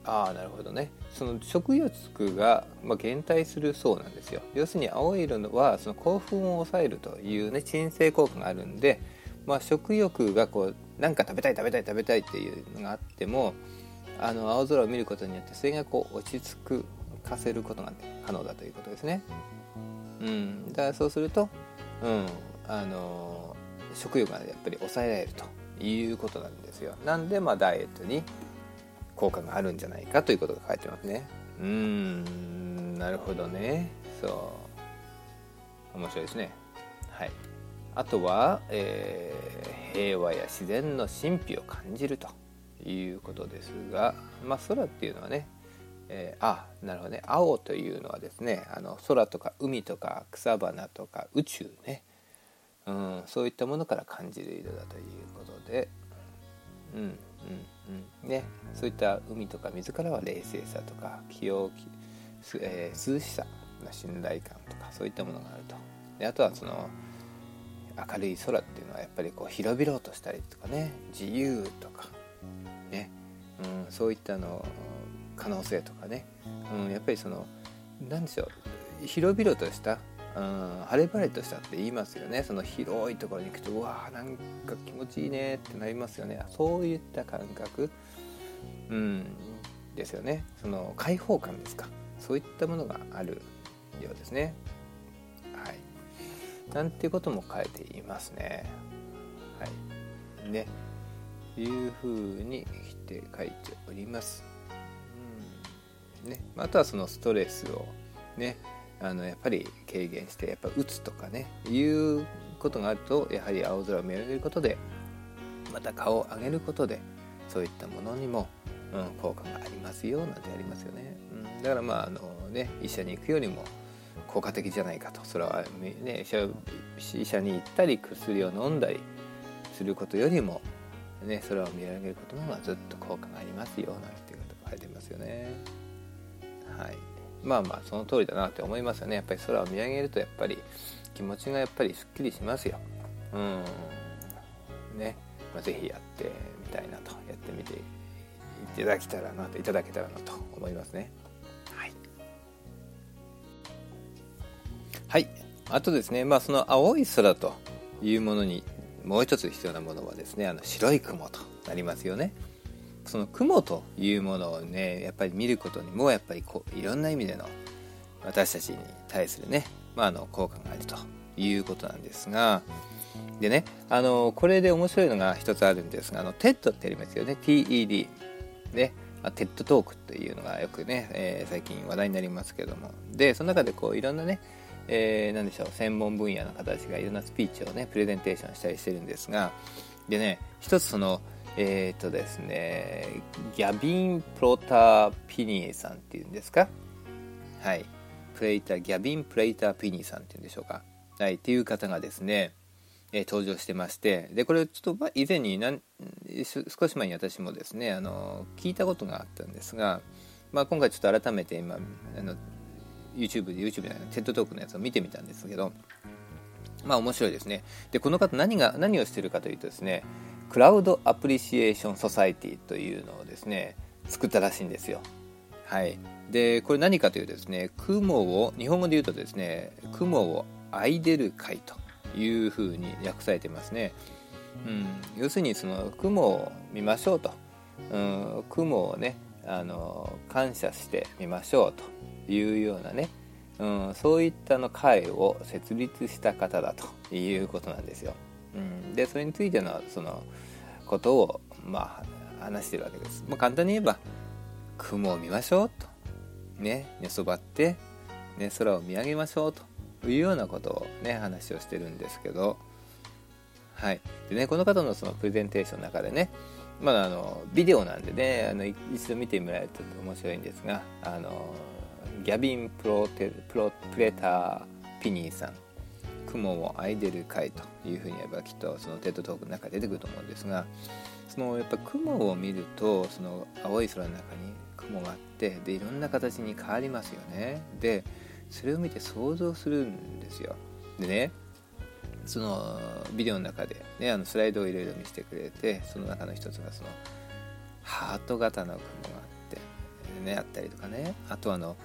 ああなるほどねその食欲が、まあ、減退するそうなんですよ要するに青い色はその興奮を抑えるというね鎮静効果があるんで、まあ、食欲がこうなんか食べたい食べたい食べたいっていうのがあってもあの青空を見ることによってそれがこう落ち着くかせることが可能だということですね。うん、だからそうすると、うん、あの食欲がやっぱり抑えられるということなんですよ。なんでまあダイエットに効果があるんじゃないかということが書いてますね。うーんなるほどねそう面白いですね。はいあとは、えー、平和や自然の神秘を感じるということですが、まあ、空っていうのはね、えー、あなるほどね。青というのはですねあの空とか海とか草花とか宇宙ね、うん、そういったものから感じる色だということで、うんうんうん。ね、そういった海とか水からは冷静さとか気温、えー、涼しさ信頼感とかそういったものがあると。であとはその明るい空っていうのはやっぱりこう広々としたりとかね。自由とか。ね、うん、そういったの可能性とかね、うん、やっぱりその何でしょう。広々としたうん、晴れ晴れとしたって言いますよね。その広いところに行くとうわーなんか気持ちいいねってなりますよね。そういった感覚、うん、ですよね。その開放感ですか。そういったものがあるようですね。はい。なんていうことも書いていますね。はい。ね。いうふうにして書いております、ね、あとはそのストレスをねあのやっぱり軽減してやっぱ打つとかねいうことがあるとやはり青空を見上げることでまた顔を上げることでそういったものにも、うん、効果がありますよなんてありますよね、うん、だからまああのね医者に行くよりも効果的じゃないかと。それはね医者に行ったり薬を飲んだりすることよりもね空を見上げることの方がずっと効果がありますよなんていうことが書いてますよね。はい。まあまあその通りだなって思いますよね。やっぱり空を見上げるとやっぱり気持ちがやっぱりすっきりしますよ。うん。ね、まあ、ぜひやってみたいなとやってみていただけたらなといただけたらなと思いますね。はい。はい。あとですねまあその青い空というものにもう一つ必要なものはですねあの白い雲となりますよね。その雲というものをねやっぱり見ることにもやっぱりこういろんな意味での私たちに対するね、まあ、あの効果があるということなんですがでねあのこれで面白いのが一つあるんですがあの TED ってありますよね。TED ね TED トークというのがよくね、えー、最近話題になりますけども。でその中でこういろんなねえー、何でしょう専門分野の方たちがいろんなスピーチをねプレゼンテーションしたりしてるんですがでね一つそのえっ、ー、とですね、ギャビン・プロター・ピニーさんっていうんですか？はい。プレイター、ギャビン・プレイター・ピニーさんっていうんでしょうか？はい。っていう方がですね、えー、登場してまして、で、これちょっと以前に何少し前に私もですね、あの、聞いたことがあったんですが、まあ、今回ちょっと改めて今、あの、YouTube で YouTube で TED トークのやつを見てみたんですけど、まあ面白いですね。で、この方何が、何をしてるかというとですね、クラウドアプリシエーションソサイティというのをですね作ったらしいんですよ。はい、でこれ何かというとですね雲を日本語で言うとですね雲をアイデル会というふうに訳されてますね。うん、要するにその雲を見ましょうと、うん、雲をねあの感謝してみましょうというようなね、うん、そういったの会を設立した方だということなんですよ。うん、でそれについてのそのことをまあ話してるわけです。まあ、簡単に言えば雲を見ましょうと。ね。寝そばって、ね、空を見上げましょうというようなことをね話をしてるんですけど。はい。でねこの方のそのプレゼンテーションの中でねまだあのビデオなんでねあの一度見てもらえると面白いんですがあのギャビンプロテプロプレターピニーさん。雲をアイデル会というふうに言えばきっとそのテッドトークの中で出てくると思うんですがそのやっぱ雲を見るとその青い空の中に雲があってでいろんな形に変わりますよね。でそれを見て想像するんですよ。でねそのビデオの中で、ね、あのスライドをいろいろ見せてくれてその中の一つがそのハート型の雲があってねあったりとかね。あとあの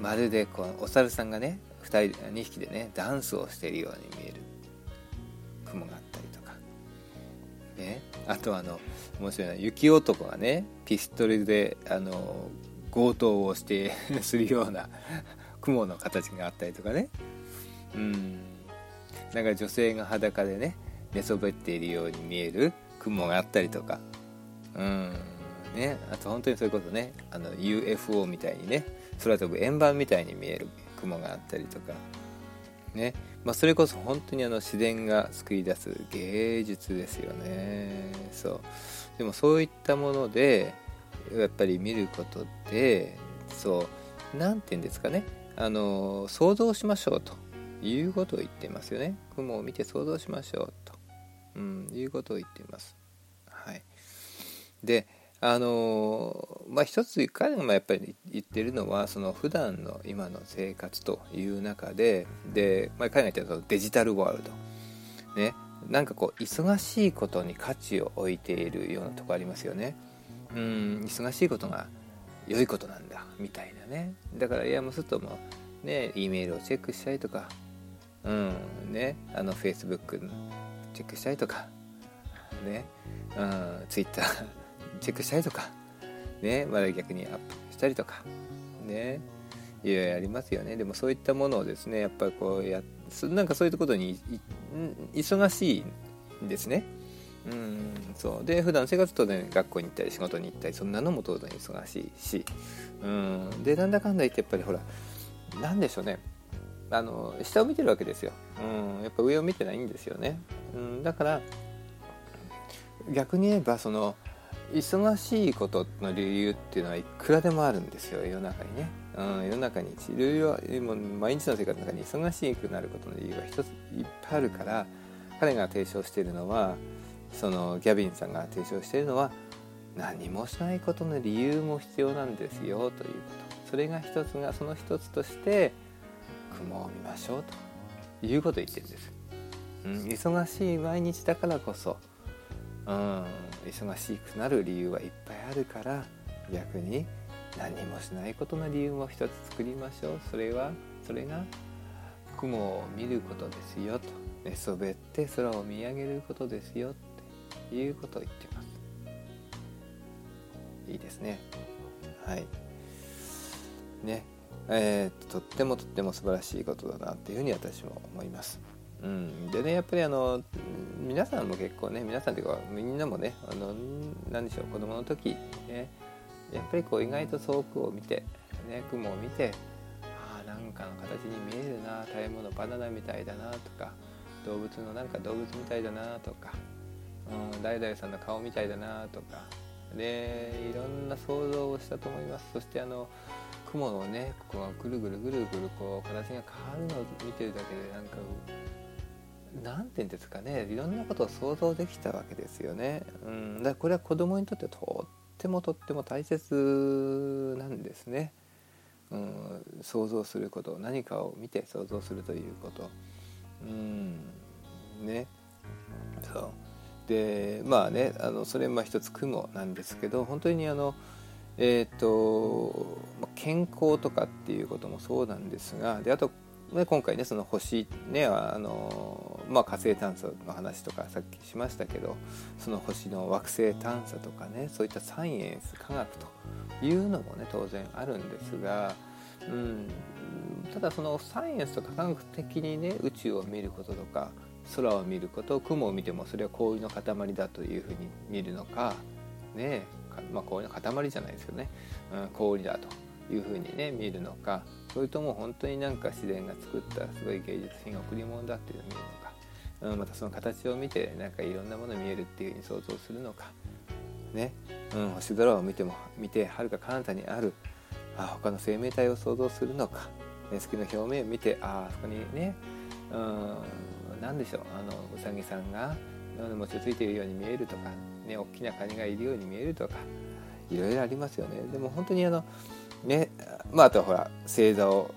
まるでこうお猿さんがね2人2匹でねダンスをしているように見える。雲があったりとか。ね。あとあの面白いのは雪男がねピストルであの強盗をして するような雲の形があったりとかね。うん。なんか女性が裸でね寝そべっているように見える雲があったりとか。うん。ね。あと本当にそういうことね。あの UFO みたいにね空飛ぶ円盤みたいに見える。雲があったりとか。ね。まあ、それこそ本当にあの自然が作り出す芸術ですよね。そう。でもそういったものでやっぱり見ることでそう。何て言うんですかね。あの想像しましょうということを言ってますよね。雲を見て想像しましょうと、うん、いうことを言っています。はい。であのまあ一つ彼がやっぱり言ってるのはその普段の今の生活という中でで、まあ、彼が言ってるデジタルワールド。ね。なんかこう忙しいことに価値を置いているようなとこありますよね。うん忙しいことが良いことなんだみたいなね。だからいやもうするともね E メールをチェックしたりとか。うんね。あの Facebook チェックしたりとか。ね。うん Twitter チェックしたりとか。ねまだ逆にアップしたりとか。ねいろいろありますよね。でもそういったものをですねやっぱりこうやなんかそういうことに忙しいんですね。うんそう。で普段生活とね学校に行ったり仕事に行ったりそんなのも当然忙しいし。うん。でなんだかんだ言ってやっぱりほら何でしょうね。あの下を見てるわけですよ、うん、やっぱ上を見てないんですよね、うん、だから逆に言えばその忙しいことの理由っていうのはいくらでもあるんですよ世の中にね、うん、世の中にいろいろ毎日の生活の中に忙しくなることの理由が一ついっぱいあるから彼が提唱しているのはそのギャビンさんが提唱しているのは何もしないことの理由も必要なんですよということ。それが一つがその一つとして雲を見ましょうということを言ってるんです、うん、忙しい毎日だからこそ、うん、忙しくなる理由はいっぱいあるから逆に何もしないことの理由も一つ作りましょう。それはそれが雲を見ることですよと。寝そべって空を見上げることですよっていうことを言ってます。いいですね。はい。ね。えー、とってもとっても素晴らしいことだなっていうふうに私も思います。うん、でねやっぱりあの皆さんも結構ね皆さんというかみんなもねあの何でしょう子供の時ねやっぱりこう意外と遠くを見て、ね、雲を見てああなんかの形に見えるな食べ物バナナみたいだなとか動物のなんか動物みたいだなとか、うん、誰々さんの顔みたいだなとかでいろんな想像をしたと思います。そしてあの雲のねここがぐるぐるぐるぐるこう形が変わるのを見てるだけでなんか何て言うんですかねいろんなことを想像できたわけですよね。うん、だからこれは子供にとってとってもとっても大切なんですね。うん、想像すること何かを見て想像するということ。うんねそうでまあねあのそれまあ一つ雲なんですけど本当にあのえっ、ー、と健康とかっていうこともそうなんですがであとで今回ねその星ねあの、まあ、火星探査の話とかさっきしましたけどその星の惑星探査とかねそういったサイエンス科学というのもね当然あるんですが、うん、ただそのサイエンスとか科学的にね宇宙を見ることとか空を見ること雲を見てもそれは氷の塊だというふうに見るのかねまあ氷の塊じゃないですけどね、うん、氷だと。いうふうにね見るのかそれとも本当になんか自然が作ったすごい芸術品贈り物だっていうのを見るのか、うん、またその形を見てなんかいろんなもの見えるっていうふうに想像するのかね、うん、星空を見ても見てはるか彼方にあるあ他の生命体を想像するのか、ね、月の表面を見てあそこにねうん何でしょうあのうさぎさんが餅ついているように見えるとか、ね、大きなカニがいるように見えるとかいろいろありますよね。でも本当にあのねまあ、あとはほら星座を、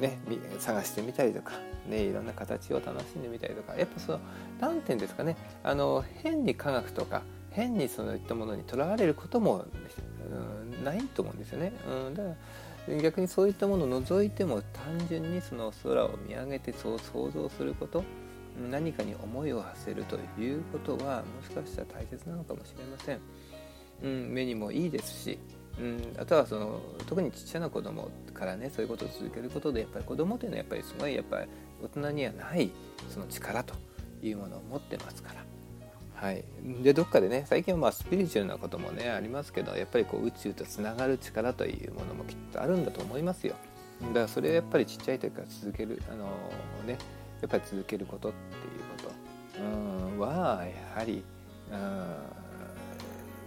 ね、探してみたりとか、ね、いろんな形を楽しんでみたりとかやっぱその何て言うんですかねあの変に科学とか変にそういったものにとらわれることも、うん、ないと思うんですよね。うん、だから逆にそういったものを除いても単純にその空を見上げてそう想像すること何かに思いを馳せるということはもしかしたら大切なのかもしれません。うん、目にもいいですし、うん、あとはその特にちっちゃな子供からねそういうことを続けることでやっぱり子供っていうのはやっぱりすごいやっぱり大人にはないその力というものを持ってますから。はい、でどっかでね最近はまあスピリチュアルなこともねありますけどやっぱりこう宇宙とつながる力というものもきっとあるんだと思いますよ。だからそれをやっぱりちっちゃい時から続けるあのー、ねやっぱり続けることっていうこと。うんはやはりうん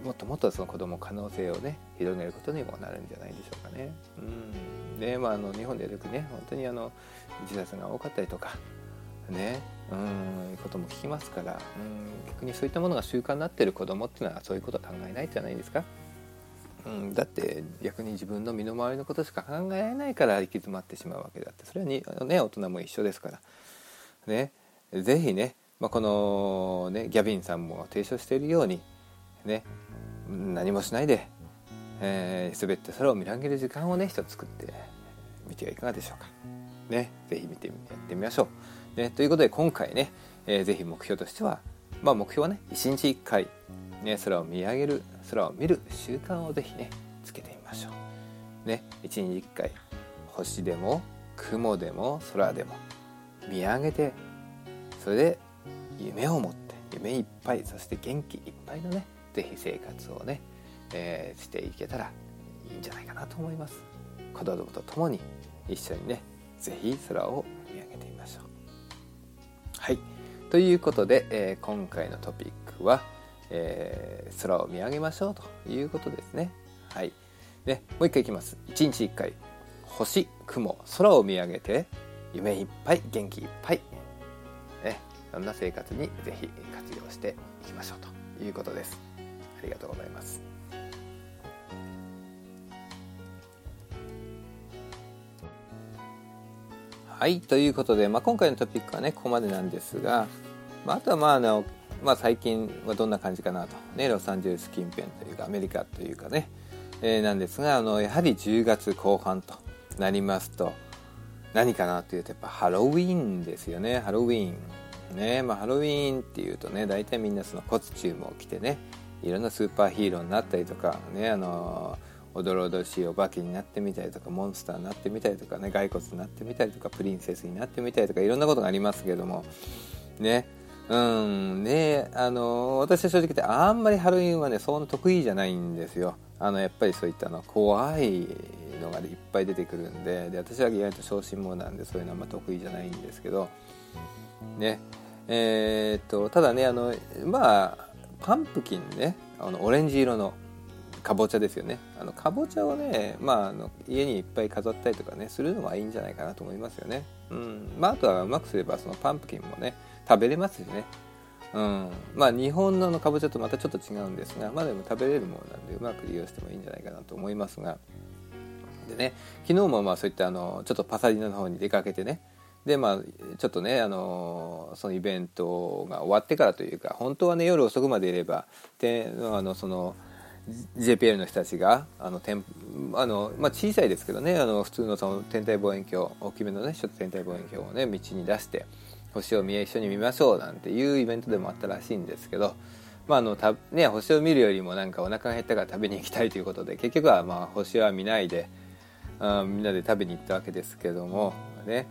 もっともっとその子供可能性をね広げることにもなるんじゃないでしょうかね。うん。でまあ、あの日本でよくね本当にあの自殺が多かったりとかね。うん。ことも聞きますからうん。逆にそういったものが習慣になってる子供っていうのはそういうことは考えないじゃないですか。うん、だって逆に自分の身の回りのことしか考えられないから行き詰まってしまうわけだって。それはに、ね、大人も一緒ですから。ね。是非ね、まあ、この、ね、ギャビンさんも提唱しているようにね。何もしないで、えー、滑って空を見上げる時間をね一つ作ってみてはいかがでしょうか。ね、ぜひ見てやってみましょう。ね、ということで今回ね、えー、ぜひ目標としては、まあ、目標はね1日1回、ね、空を見上げる空を見る習慣をぜひねつけてみましょう。ね、1日1回星でも雲でも空でも見上げてそれで夢を持って夢いっぱいそして元気いっぱいのね是非生活をね、えー、していけたらいいんじゃないかなと思います。子供と共に一緒にね是非空を見上げてみましょう。はい。ということで、えー、今回のトピックは、えー、空を見上げましょうということですね。はい。ねもう一回いきます。一日一回。星雲空を見上げて夢いっぱい元気いっぱい。ねそんな生活にぜひ活用していきましょうということです。ありがとうございます。はいということで、まあ、今回のトピックはねここまでなんですが、まあ、あとはまああの、まあ、最近はどんな感じかなと、ね、ロサンゼルス近辺というかアメリカというかね、えー、なんですがあのやはり10月後半となりますと何かなというとやっぱハロウィンですよね。ハロウィン。ねまあ、ハロウィンっていうとね大体みんなそのコスチュームを着てねいろんなスーパーヒーローになったりとかねあのおどろおどしいお化けになってみたりとかモンスターになってみたりとかね骸骨になってみたりとかプリンセスになってみたりとかいろんなことがありますけどもねうんねあの私は正直言ってあんまりハロウィンはねそんな得意じゃないんですよ。あのやっぱりそういったの怖いのがいっぱい出てくるんでで私は意外と小心者なんでそういうのはあんま得意じゃないんですけどねえー、っとただねあのまあパンプキンねあのオレンジ色のかぼちゃですよね。あのかぼちゃをね、まあ、あの家にいっぱい飾ったりとかねするのはいいんじゃないかなと思いますよね、うん。まあ、あとはうまくすればそのパンプキンもね食べれますしね。うん。まあ日本のかぼちゃとまたちょっと違うんですがまあでも食べれるものなんでうまく利用してもいいんじゃないかなと思いますが。でね昨日もまあそういったあのちょっとパサリナの方に出かけてねでまあちょっとねあのそのイベントが終わってからというか本当はね夜遅くまでいればあのその JPL の人たちがあのあの、まあ、小さいですけどねあの普通のその天体望遠鏡大きめのねちょっと天体望遠鏡をね道に出して星を見一緒に見ましょうなんていうイベントでもあったらしいんですけど、まああのたね、星を見るよりもなんかお腹が減ったから食べに行きたいということで結局はまあ星は見ないであみんなで食べに行ったわけですけどもね。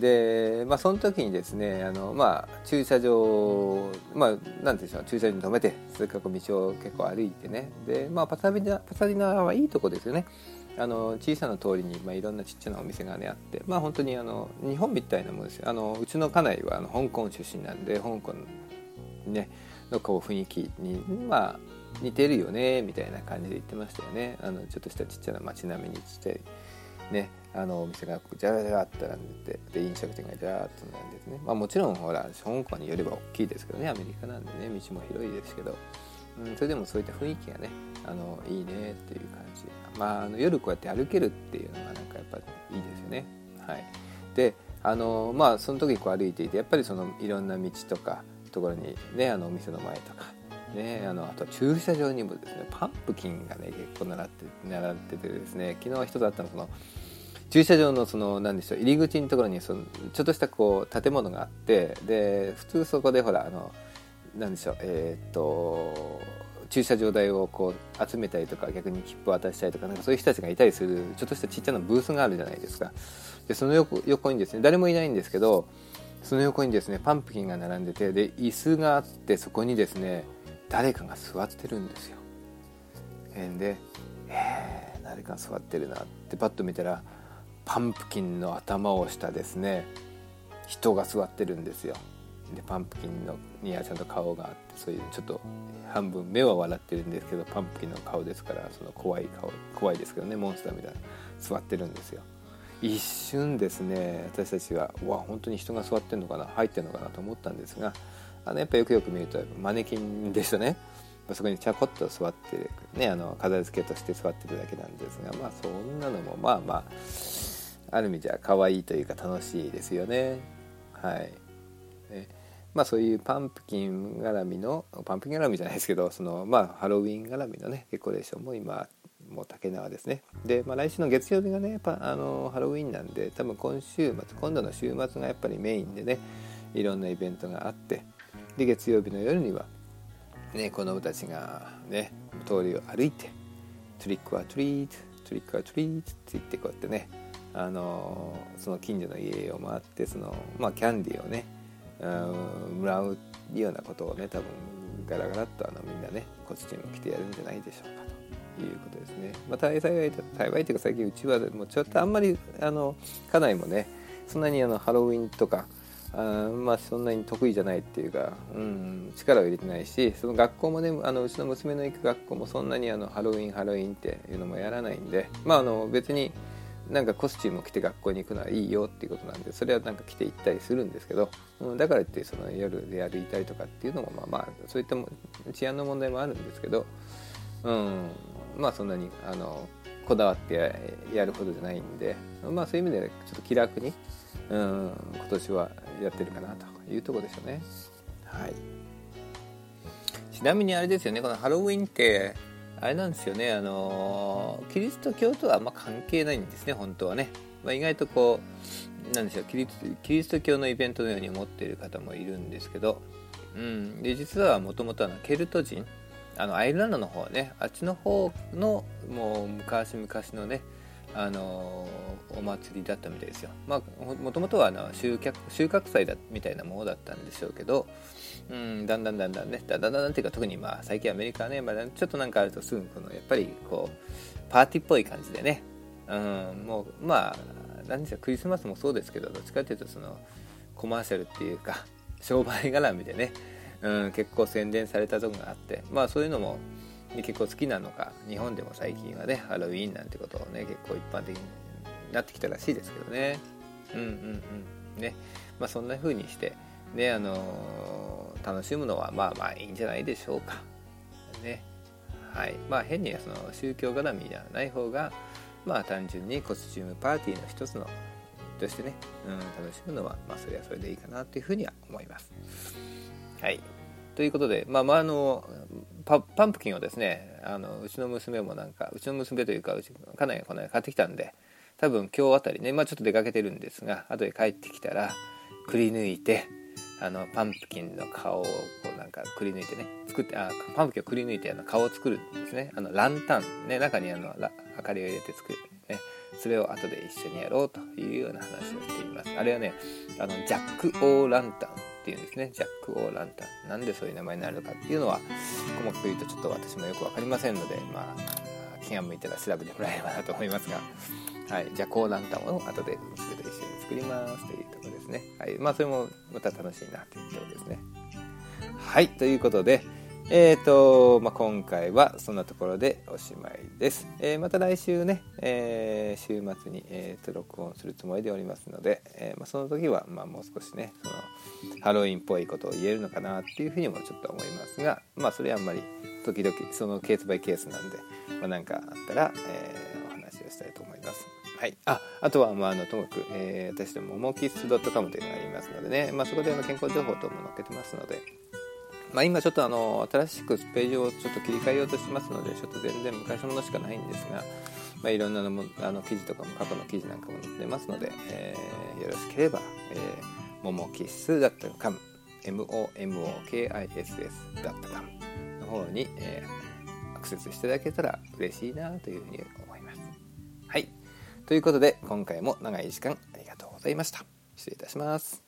で、まあ、その時にですねあの、まあ、駐車場、まあ、なんていうんでしょう駐車場に止めてそれから道を結構歩いてねで、まあ、パサリナパサリナはいいとこですよね。あの小さな通りに、まあ、いろんなちっちゃなお店がねあって、まあ、本当にあの日本みたいなものですよ。あのうちの家内はあの香港出身なんで香港、ね、のこう雰囲気に、まあ、似てるよねみたいな感じで言ってましたよね。あのちょっとしたちっちゃな街並みにしてね。あのお店がじゃらじゃらって並んでてで飲食店がじゃらっと並んでてね、まあ、もちろんほら香港によれば大きいですけどね。アメリカなんでね道も広いですけど、うん、それでもそういった雰囲気がねあのいいねっていう感じ。まああの夜こうやって歩けるっていうのがなんかやっぱいいですよね。はい。であのまあその時こう歩いていてやっぱりそのいろんな道とかところにねあのお店の前とかね、あのあと駐車場にもですねパンプキンがね結構並って並っててですね昨日は一つあったのその駐車場のその何でしょう入り口のところにそのちょっとしたこう建物があってで普通そこでほらあの何でしょうえ、っと駐車場代をこう集めたりとか逆に切符を渡したりとかなんかそういう人たちがいたりするちょっとしたちっちゃなブースがあるじゃないですか。でその横横にですね誰もいないんですけどその横にですねパンプキンが並んでてで椅子があってそこにですね誰かが座ってるんですよ。でえ、誰か座ってるなってパッと見たらパンプキンの頭をしたですね人が座ってるんですよ。でパンプキンのにはちゃんと顔があってそういうちょっと半分目は笑ってるんですけどパンプキンの顔ですからその怖い顔怖いですけどねモンスターみたいな座ってるんですよ。一瞬ですね私たちはうわ本当に人が座ってんのかな入ってんのかなと思ったんですがあのやっぱよくよく見るとマネキンでしたね。そこにちゃこっと座って、ね、あの飾り付けとして座ってるだけなんですがまあそんなのもまあまあある意味じゃ可愛いというか楽しいですよね。はい。ね。まあそういうパンプキン絡みのパンプキン絡みじゃないですけどそのまあハロウィン絡みのねデコレーションも今もう竹縄ですね。で、まあ、来週の月曜日がねパあのハロウィンなんで多分今週末今度の週末がやっぱりメインでねいろんなイベントがあってで月曜日の夜にはね子供たちがね通りを歩いてトリックはトリートトリックはトリートって言ってこうやってねあのその近所の家を回ってその、まあ、キャンディーをねもらうようなことをね多分ガラガラっとあのみんなねコスチューム着てやるんじゃないでしょうかということですね。まあ、幸い幸いというか最近うちはもうちょっとあんまりあの家内もねそんなにあのハロウィンとかあまあそんなに得意じゃないっていうか、うん、力を入れてないしその学校もねあのうちの娘の行く学校もそんなにあのハロウィンハロウィンっていうのもやらないんでまああの別になんかコスチュームを着て学校に行くのはいいよっていうことなんでそれはなんか着て行ったりするんですけど、うん、だからってその夜で歩いたりとかっていうのもまあまあそういった治安の問題もあるんですけど、うん、まあそんなにあのこだわってやるほどじゃないんでまあそういう意味でちょっと気楽に、うん、今年はやってるかなというとこでしょうね。はいちなみにあれですよねこのハロウィンってあれなんですよねあのキリスト教とはあんま関係ないんですね本当はね、まあ、意外とこうなんでしょうキリキリスト教のイベントのように思っている方もいるんですけど、うん、で実はもともとケルト人あのアイルランドの方ねあっちの方のもう昔々のねあのお祭りだったみたいですよ。まあもともとはあの収穫収穫祭だみたいなものだったんでしょうけど、うん、だんだんだんだんねだんだんだんっていうか特にまあ最近アメリカはね、まあ、ちょっとなんかあるとすぐこのやっぱりこうパーティーっぽい感じでね、うん、もうまあ何でしょうクリスマスもそうですけどどっちかっていうとそのコマーシャルっていうか商売絡みでね、うん、結構宣伝されたとこがあってまあそういうのもで結構好きなのか日本でも最近はねハロウィーンなんてことをね結構一般的になってきたらしいですけどね。うんうんうん。ね。まあそんな風にしてねあのー、楽しむのはまあまあいいんじゃないでしょうか。ね。はい。まあ変にその宗教絡みではない方がまあ単純にコスチュームパーティーの一つのとしてね、うん、楽しむのはまあそれはそれでいいかなというふうには思います。はい。ということで、まあ、まあ、あのパンプキンをですねあのうちの娘もなんかうちの娘というかうち家内がこの間買ってきたんで多分今日あたりね、まあ、ちょっと出かけてるんですが後で帰ってきたらくり抜いてあのパンプキンの顔をこうなんかくり抜いてね作ってあパンプキンをくり抜いてあの顔を作るんですね。あのランタンね中にあの明かりを入れて作る、ね、それを後で一緒にやろうというような話をしています。あれはねあのジャック・オー・ランタン。っていうんですねジャック・オー・ランタン。なんでそういう名前になるのかっていうのは細かく言うとちょっと私もよく分かりませんのでまあ気が向いたら調べてもらえればなと思いますが、はい、ジャック・オー・ランタンを後で娘と一緒に作りますというところですね、はいまあ、それもまた楽しいなというところですね。はいということでえーとまあ、今回はそんなところでおしまいです。えー、また来週ね、えー、週末に、えーと、録音するつもりでおりますので、えー、まあ、その時は、まあ、もう少しねそのハロウィンっぽいことを言えるのかなっていうふうにもちょっと思いますが、まあ、それはあんまり時々そのケースバイケースなんで、まあ、何かあったら、えお話をしたいと思います。はい、ああとは、まあ、あのともかく、え私どもモキッス .com というのがありますのでね、まあ、そこであの健康情報等も載っけてますので。まあ、今ちょっとあの新しくページをちょっと切り替えようとしてますのでちょっと全然昔のものしかないんですが、まあ、いろんなのもあの記事とかも過去の記事なんかも載ってますので、えー、よろしければ、えー、ももキッスだったか momokiss.com の方に、えー、アクセスしていただけたら嬉しいなというふうに思います。はい。ということで今回も長い時間ありがとうございました。失礼いたします。